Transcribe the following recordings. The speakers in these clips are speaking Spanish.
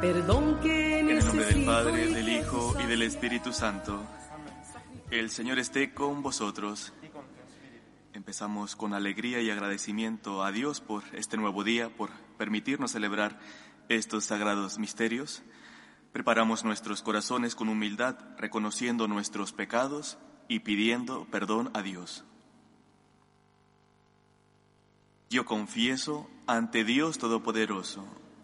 perdón que En el nombre del Padre, del Hijo y del Espíritu Santo. El Señor esté con vosotros. Empezamos con alegría y agradecimiento a Dios por este nuevo día, por permitirnos celebrar estos sagrados misterios. Preparamos nuestros corazones con humildad, reconociendo nuestros pecados y pidiendo perdón a Dios. Yo confieso ante Dios Todopoderoso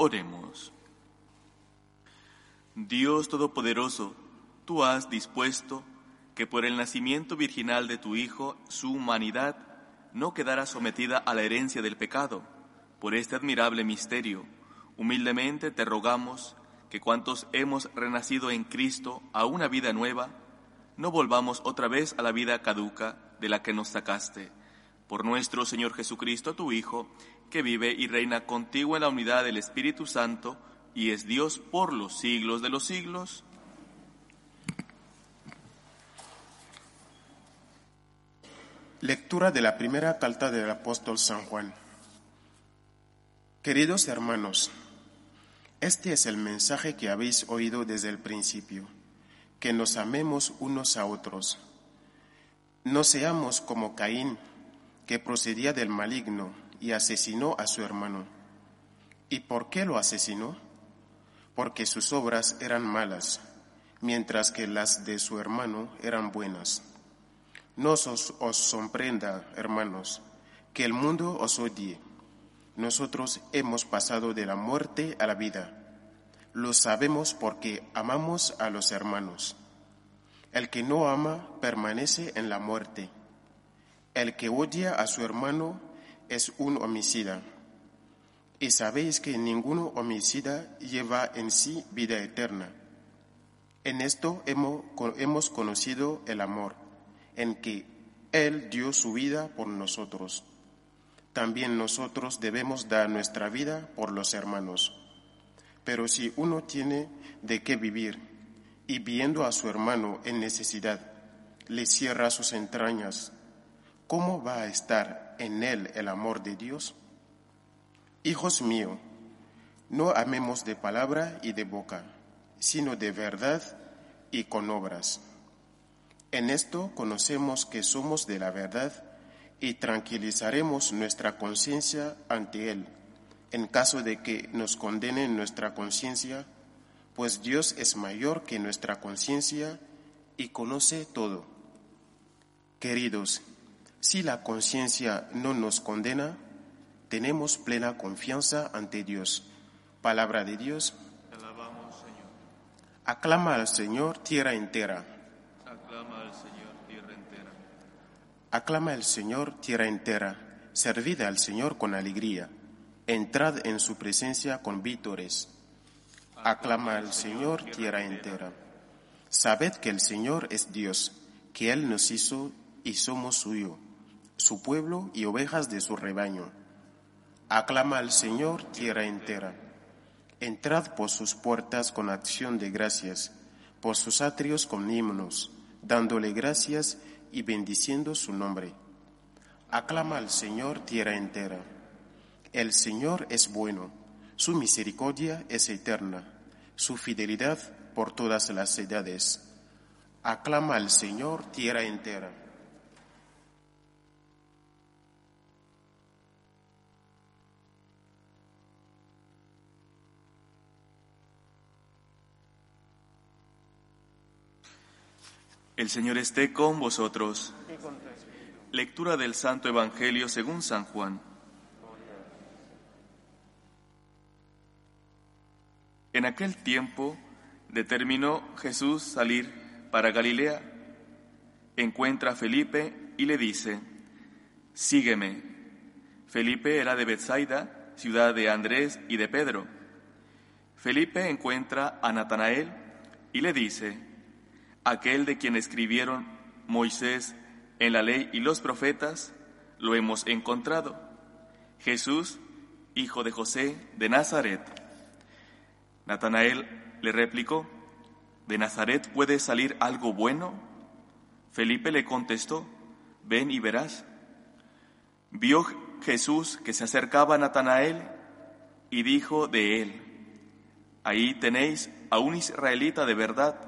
Oremos. Dios Todopoderoso, tú has dispuesto que por el nacimiento virginal de tu Hijo su humanidad no quedara sometida a la herencia del pecado. Por este admirable misterio, humildemente te rogamos que cuantos hemos renacido en Cristo a una vida nueva, no volvamos otra vez a la vida caduca de la que nos sacaste. Por nuestro Señor Jesucristo, tu Hijo, que vive y reina contigo en la unidad del Espíritu Santo y es Dios por los siglos de los siglos. Lectura de la primera carta del apóstol San Juan. Queridos hermanos, este es el mensaje que habéis oído desde el principio, que nos amemos unos a otros. No seamos como Caín, que procedía del maligno y asesinó a su hermano. ¿Y por qué lo asesinó? Porque sus obras eran malas, mientras que las de su hermano eran buenas. No os, sorprenda, hermanos, que el mundo os odie. Nosotros hemos pasado de la muerte a la vida. Lo sabemos porque amamos a los hermanos. El que no ama permanece en la muerte. El que odia a su hermano es un homicida. Y sabéis que ninguno homicida lleva en sí vida eterna. En esto hemos, conocido el amor, en que Él dio su vida por nosotros. También nosotros debemos dar nuestra vida por los hermanos. Pero si uno tiene de qué vivir y viendo a su hermano en necesidad, le cierra sus entrañas, ¿cómo va a estar en él el amor de Dios? Hijos míos, no amemos de palabra y de boca, sino de verdad y con obras. En esto conocemos que somos de la verdad y tranquilizaremos nuestra conciencia ante Él, en caso de que nos condene nuestra conciencia, pues Dios es mayor que nuestra conciencia y conoce todo. Queridos, si la conciencia no nos condena, tenemos plena confianza ante Dios. Palabra de Dios. alabamos, Señor. Aclama al Señor tierra entera. Aclama al Señor tierra entera. Aclama al Señor tierra entera. Servid al Señor con alegría. Entrad en su presencia con vítores. Aclama al Señor tierra entera. Sabed que el Señor es Dios, que Él nos hizo y somos suyo, su pueblo y ovejas de su rebaño. Aclama al Señor tierra entera. Entrad por sus puertas con acción de gracias, por sus atrios con himnos, dándole gracias y bendiciendo su nombre. Aclama al Señor tierra entera. El Señor es bueno, su misericordia es eterna, su fidelidad por todas las edades. Aclama al Señor tierra entera. El Señor esté con vosotros. Lectura del Santo Evangelio según San Juan. En aquel tiempo determinó Jesús salir para Galilea. Encuentra a Felipe y le dice, Sígueme. Felipe era de Bethsaida, ciudad de Andrés y de Pedro. Felipe encuentra a Natanael y le dice, aquel de quien escribieron Moisés en la ley y los profetas, lo hemos encontrado. Jesús, hijo de José de Nazaret. Natanael le replicó, ¿de Nazaret puede salir algo bueno? Felipe le contestó, ven y verás. Vio Jesús que se acercaba a Natanael y dijo de él, ahí tenéis a un israelita de verdad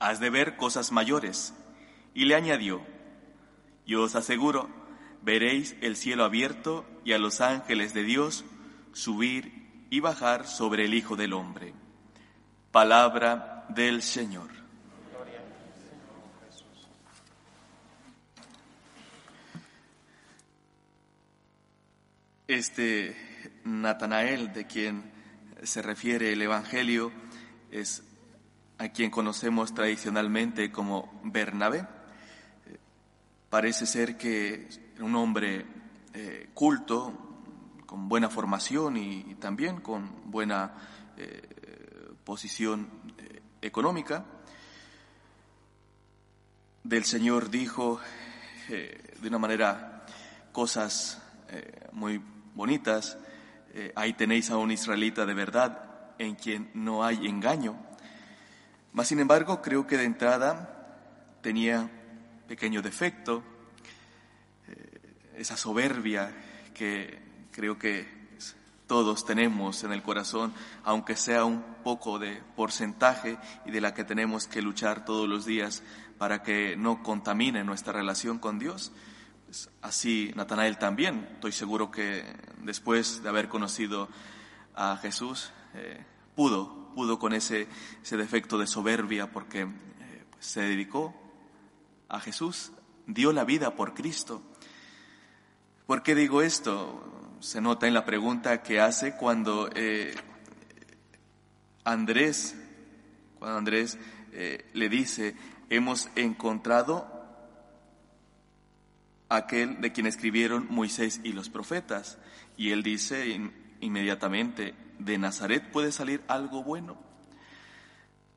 Has de ver cosas mayores. Y le añadió, yo os aseguro, veréis el cielo abierto y a los ángeles de Dios subir y bajar sobre el Hijo del Hombre. Palabra del Señor. Este Natanael de quien se refiere el Evangelio es a quien conocemos tradicionalmente como Bernabé Parece ser que un hombre eh, culto, con buena formación y, también con buena eh, posición eh, económica. Del Señor dijo de una manera cosas muy bonitas, ahí tenéis a un israelita de verdad en quien no hay engaño. Mas, sin embargo, creo que de entrada tenía pequeño defecto, eh, esa soberbia que creo que todos tenemos en el corazón, aunque sea un poco de porcentaje y de la que tenemos que luchar todos los días para que no contamine nuestra relación con Dios. Pues así Natanael también, estoy seguro que después de haber conocido a Jesús, eh, pudo, pudo con ese, ese defecto de soberbia porque eh, pues se dedicó a Jesús, dio la vida por Cristo. ¿Por qué digo esto? Se nota en la pregunta que hace cuando eh, Andrés, cuando Andrés eh, le dice, hemos encontrado aquel de quien escribieron Moisés y los profetas. Y él dice inmediatamente, ¿de Nazaret puede salir algo bueno?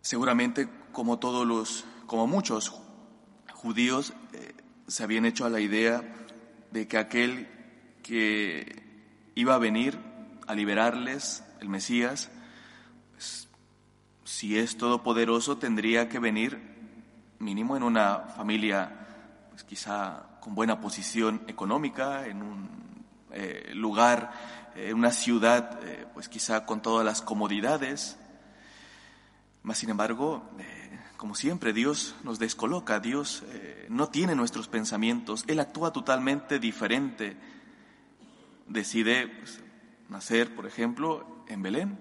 Seguramente como todos los, como muchos judíos eh, se habían hecho a la idea de que aquel que iba a venir a liberarles, el Mesías, pues, si es todopoderoso, tendría que venir mínimo en una familia, pues quizá con buena posición económica, en un eh, lugar, eh, una ciudad, pues quizá con todas las comodidades. Mas, sin embargo, como siempre, Dios nos descoloca, Dios eh, no tiene nuestros pensamientos, Él actúa totalmente diferente. Decide pues, nacer, por ejemplo, en Belén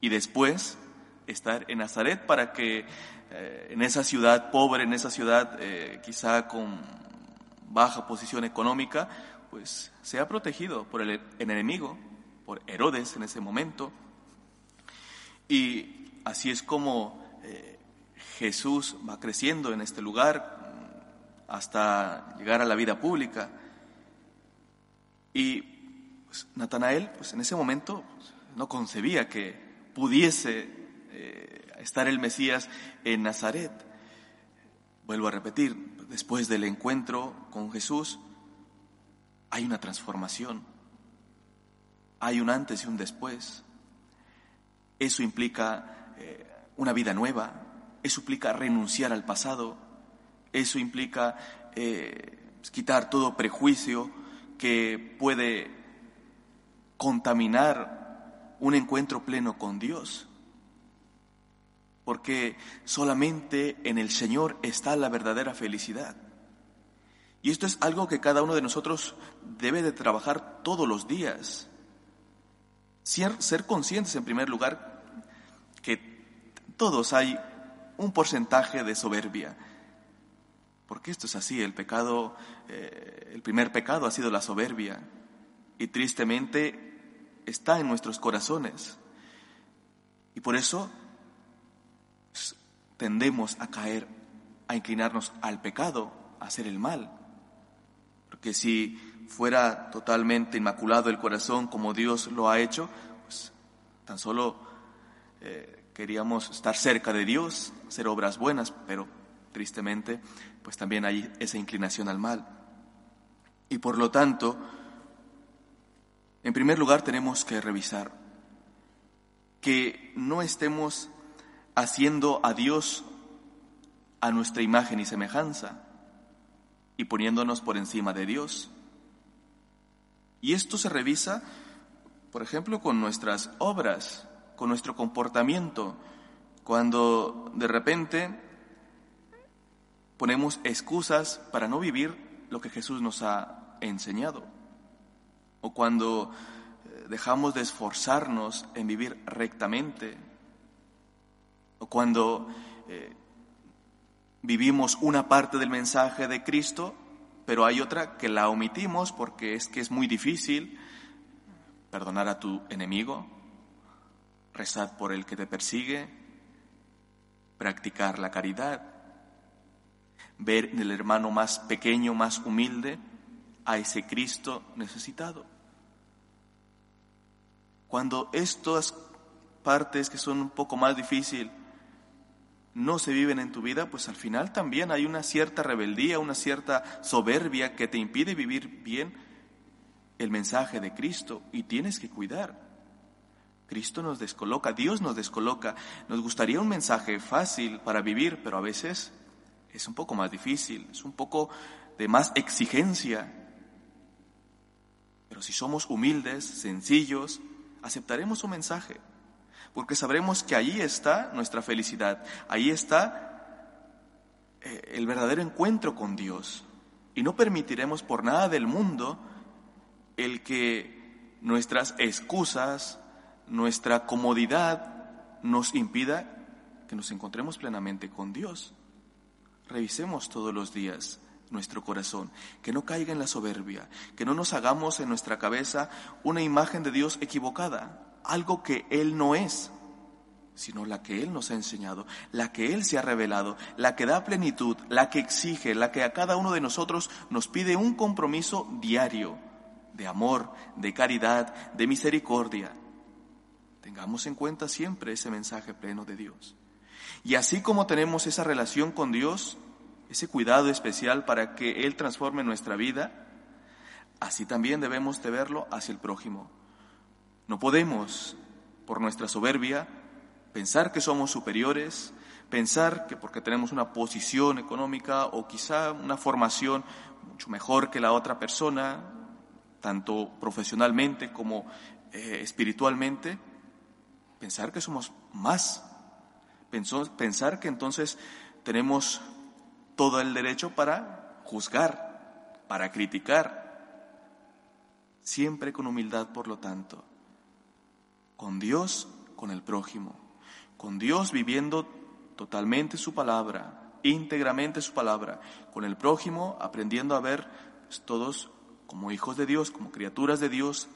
y después estar en Nazaret para que eh, en esa ciudad pobre, en esa ciudad eh, quizá con baja posición económica, pues sea protegido por el enemigo, por Herodes en ese momento. Y así es como Jesús va creciendo en este lugar hasta llegar a la vida pública. Y pues, Natanael, pues en ese momento pues, no concebía que pudiese eh, estar el Mesías en Nazaret. Vuelvo a repetir, después del encuentro con Jesús, hay una transformación, hay un antes y un después. Eso implica eh, una vida nueva, eso implica renunciar al pasado, eso implica eh, quitar todo prejuicio que puede contaminar un encuentro pleno con Dios. Porque solamente en el Señor está la verdadera felicidad. Y esto es algo que cada uno de nosotros debe de trabajar todos los días. Ser, conscientes, en primer lugar, que todos hay un porcentaje de soberbia. Porque esto es así, el pecado, eh, el primer pecado ha sido la soberbia y tristemente está en nuestros corazones. Y por eso tendemos a caer, a inclinarnos al pecado, a hacer el mal. Porque si fuera totalmente inmaculado el corazón como Dios lo ha hecho, pues tan solo eh, queríamos estar cerca de Dios, hacer obras buenas, pero tristemente pues también hay esa inclinación al mal. Y por lo tanto, en primer lugar tenemos que revisar que no estemos haciendo a Dios a nuestra imagen y semejanza y poniéndonos por encima de Dios. Y esto se revisa, por ejemplo, con nuestras obras, con nuestro comportamiento, cuando de repente ponemos excusas para no vivir lo que Jesús nos ha enseñado, o cuando eh, dejamos de esforzarnos en vivir rectamente, o cuando eh, vivimos una parte del mensaje de Cristo, pero hay otra que la omitimos porque es que es muy difícil perdonar a tu enemigo, rezar por el que te persigue, practicar la caridad, ver en el hermano más pequeño, más humilde, a ese Cristo necesitado. Cuando estas partes que son un poco más difíciles no se viven en tu vida, pues al final también hay una cierta rebeldía, una cierta soberbia que te impide vivir bien el mensaje de Cristo y tienes que cuidar. Cristo nos descoloca, Dios nos descoloca. Nos gustaría un mensaje fácil para vivir, pero a veces es un poco más difícil, es un poco de más exigencia. Pero si somos humildes, sencillos, aceptaremos su mensaje porque sabremos que ahí está nuestra felicidad, ahí está eh, el verdadero encuentro con Dios. Y no permitiremos por nada del mundo el que nuestras excusas, nuestra comodidad nos impida que nos encontremos plenamente con Dios. Revisemos todos los días nuestro corazón, que no caiga en la soberbia, que no nos hagamos en nuestra cabeza una imagen de Dios equivocada, algo que Él no es, sino la que Él nos ha enseñado, la que Él se ha revelado, la que da plenitud, la que exige, la que a cada uno de nosotros nos pide un compromiso diario de amor, de caridad, de misericordia. Tengamos en cuenta siempre ese mensaje pleno de Dios. Y así como tenemos esa relación con Dios, ese cuidado especial para que Él transforme nuestra vida, así también debemos de verlo hacia el prójimo. No podemos, por nuestra soberbia, pensar que somos superiores, pensar que porque tenemos una posición económica o quizá una formación mucho mejor que la otra persona, tanto profesionalmente como eh, espiritualmente, pensar que somos más, pensar que entonces tenemos todo el derecho para juzgar, para criticar, siempre con humildad, por lo tanto con Dios, con el prójimo, con Dios viviendo totalmente su palabra, íntegramente su palabra, con el prójimo aprendiendo a ver pues, todos como hijos de Dios, como criaturas de Dios,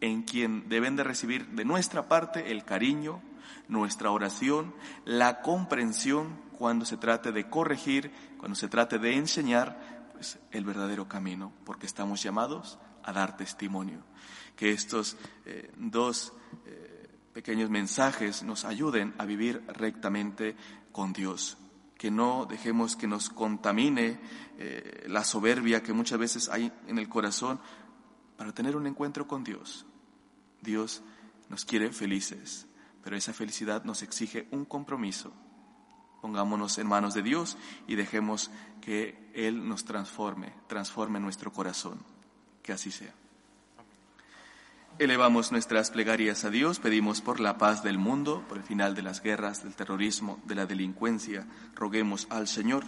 en quien deben de recibir de nuestra parte el cariño, nuestra oración, la comprensión cuando se trate de corregir, cuando se trate de enseñar pues, el verdadero camino, porque estamos llamados a dar testimonio. Que estos eh, dos eh, pequeños mensajes nos ayuden a vivir rectamente con Dios. Que no dejemos que nos contamine eh, la soberbia que muchas veces hay en el corazón para tener un encuentro con Dios. Dios nos quiere felices, pero esa felicidad nos exige un compromiso. Pongámonos en manos de Dios y dejemos que Él nos transforme, transforme nuestro corazón. Que así sea. Elevamos nuestras plegarias a Dios, pedimos por la paz del mundo, por el final de las guerras, del terrorismo, de la delincuencia. Roguemos al Señor.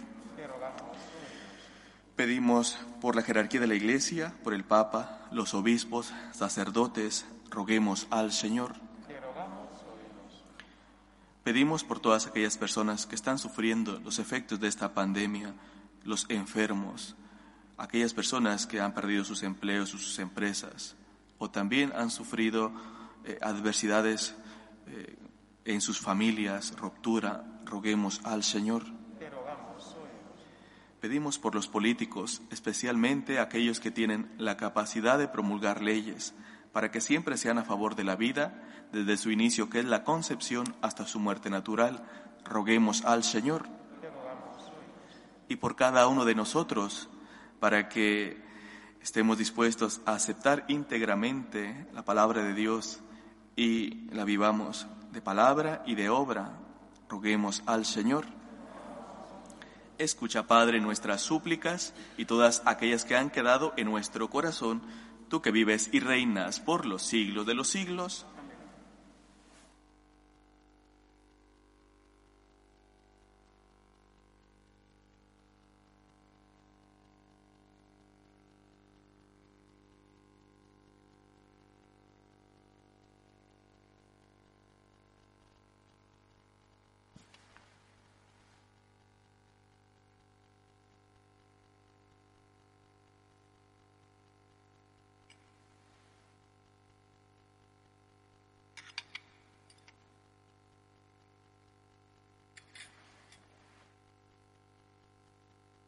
Pedimos por la jerarquía de la Iglesia, por el Papa, los obispos, sacerdotes. Roguemos al Señor. Pedimos por todas aquellas personas que están sufriendo los efectos de esta pandemia, los enfermos, aquellas personas que han perdido sus empleos, sus empresas, o también han sufrido eh, adversidades eh, en sus familias, ruptura, roguemos al Señor. Pedimos por los políticos, especialmente aquellos que tienen la capacidad de promulgar leyes, para que siempre sean a favor de la vida, desde su inicio, que es la concepción, hasta su muerte natural. Roguemos al Señor. Y por cada uno de nosotros, para que estemos dispuestos a aceptar íntegramente la palabra de Dios y la vivamos de palabra y de obra. Roguemos al Señor. Escucha, Padre, nuestras súplicas y todas aquellas que han quedado en nuestro corazón, tú que vives y reinas por los siglos de los siglos.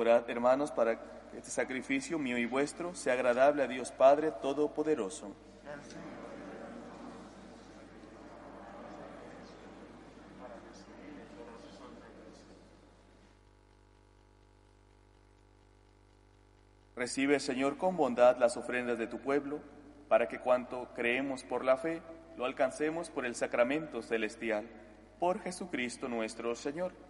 Orad, hermanos, para que este sacrificio mío y vuestro sea agradable a Dios Padre Todopoderoso. Recibe, Señor, con bondad las ofrendas de tu pueblo, para que cuanto creemos por la fe, lo alcancemos por el sacramento celestial. Por Jesucristo nuestro Señor.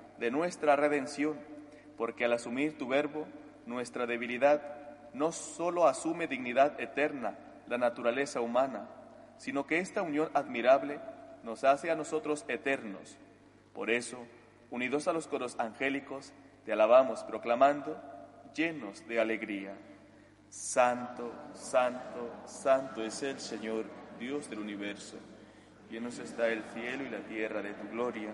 de nuestra redención, porque al asumir tu verbo, nuestra debilidad no sólo asume dignidad eterna, la naturaleza humana, sino que esta unión admirable nos hace a nosotros eternos. Por eso, unidos a los coros angélicos, te alabamos proclamando, llenos de alegría. Santo, santo, santo es el Señor, Dios del universo. Llenos está el cielo y la tierra de tu gloria.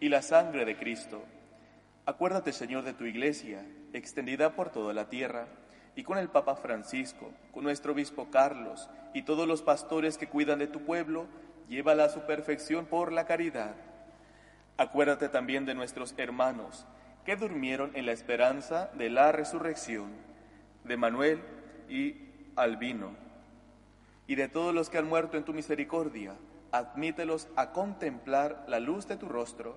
y la sangre de Cristo. Acuérdate, Señor, de tu iglesia, extendida por toda la tierra, y con el Papa Francisco, con nuestro obispo Carlos y todos los pastores que cuidan de tu pueblo, llévala a su perfección por la caridad. Acuérdate también de nuestros hermanos que durmieron en la esperanza de la resurrección, de Manuel y Albino, y de todos los que han muerto en tu misericordia. Admítelos a contemplar la luz de tu rostro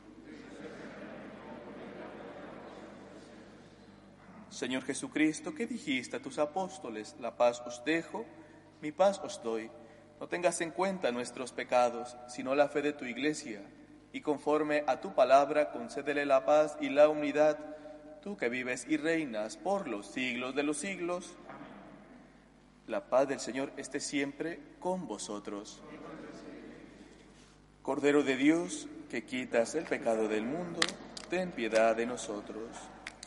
Señor Jesucristo, ¿qué dijiste a tus apóstoles? La paz os dejo, mi paz os doy. No tengas en cuenta nuestros pecados, sino la fe de tu iglesia, y conforme a tu palabra concédele la paz y la unidad, tú que vives y reinas por los siglos de los siglos. La paz del Señor esté siempre con vosotros. Cordero de Dios, que quitas el pecado del mundo, ten piedad de nosotros.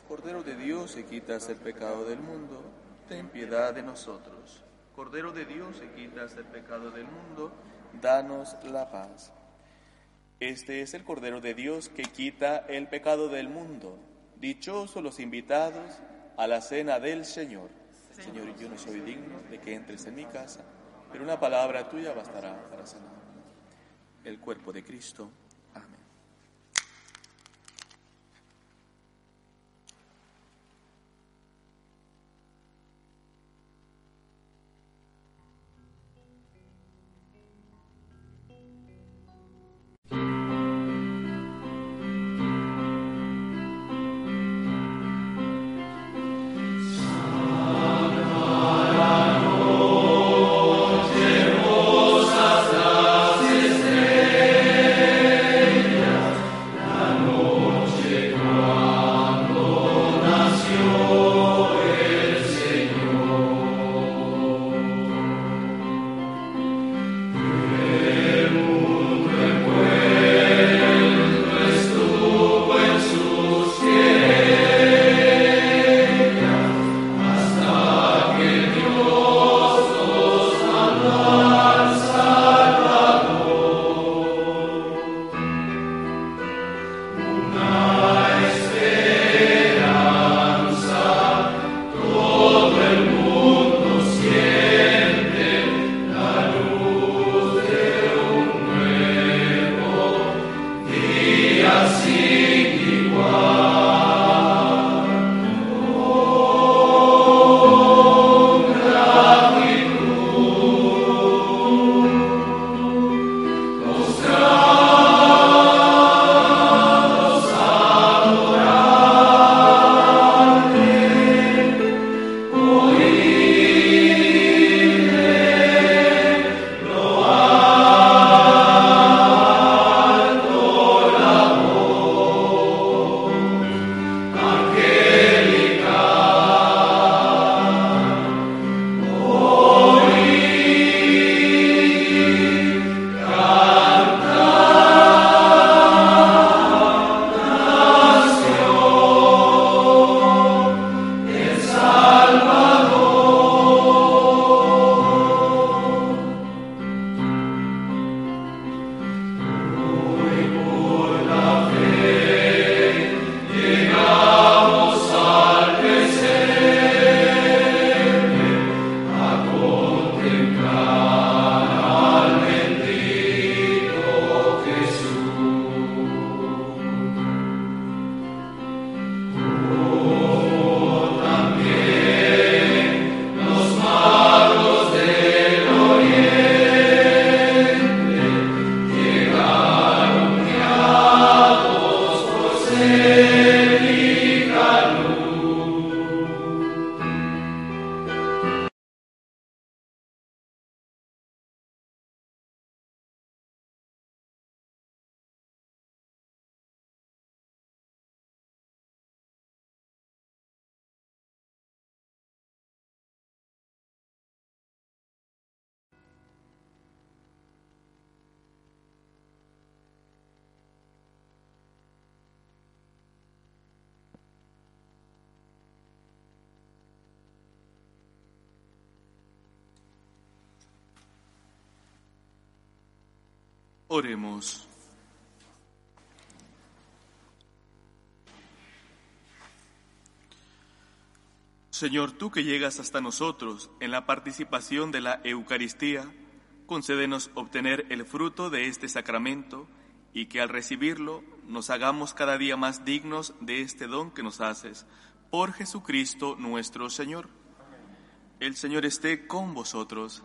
Cordero de Dios, que quitas el pecado del mundo, ten piedad de nosotros. Cordero de Dios, que quitas el pecado del mundo, danos la paz. Este es el Cordero de Dios que quita el pecado del mundo. Dichosos los invitados a la cena del Señor. Señor, yo no soy digno de que entres en mi casa, pero una palabra tuya bastará para sanar. El cuerpo de Cristo Oremos. Señor, tú que llegas hasta nosotros en la participación de la Eucaristía, concédenos obtener el fruto de este sacramento y que al recibirlo nos hagamos cada día más dignos de este don que nos haces. Por Jesucristo nuestro Señor. El Señor esté con vosotros.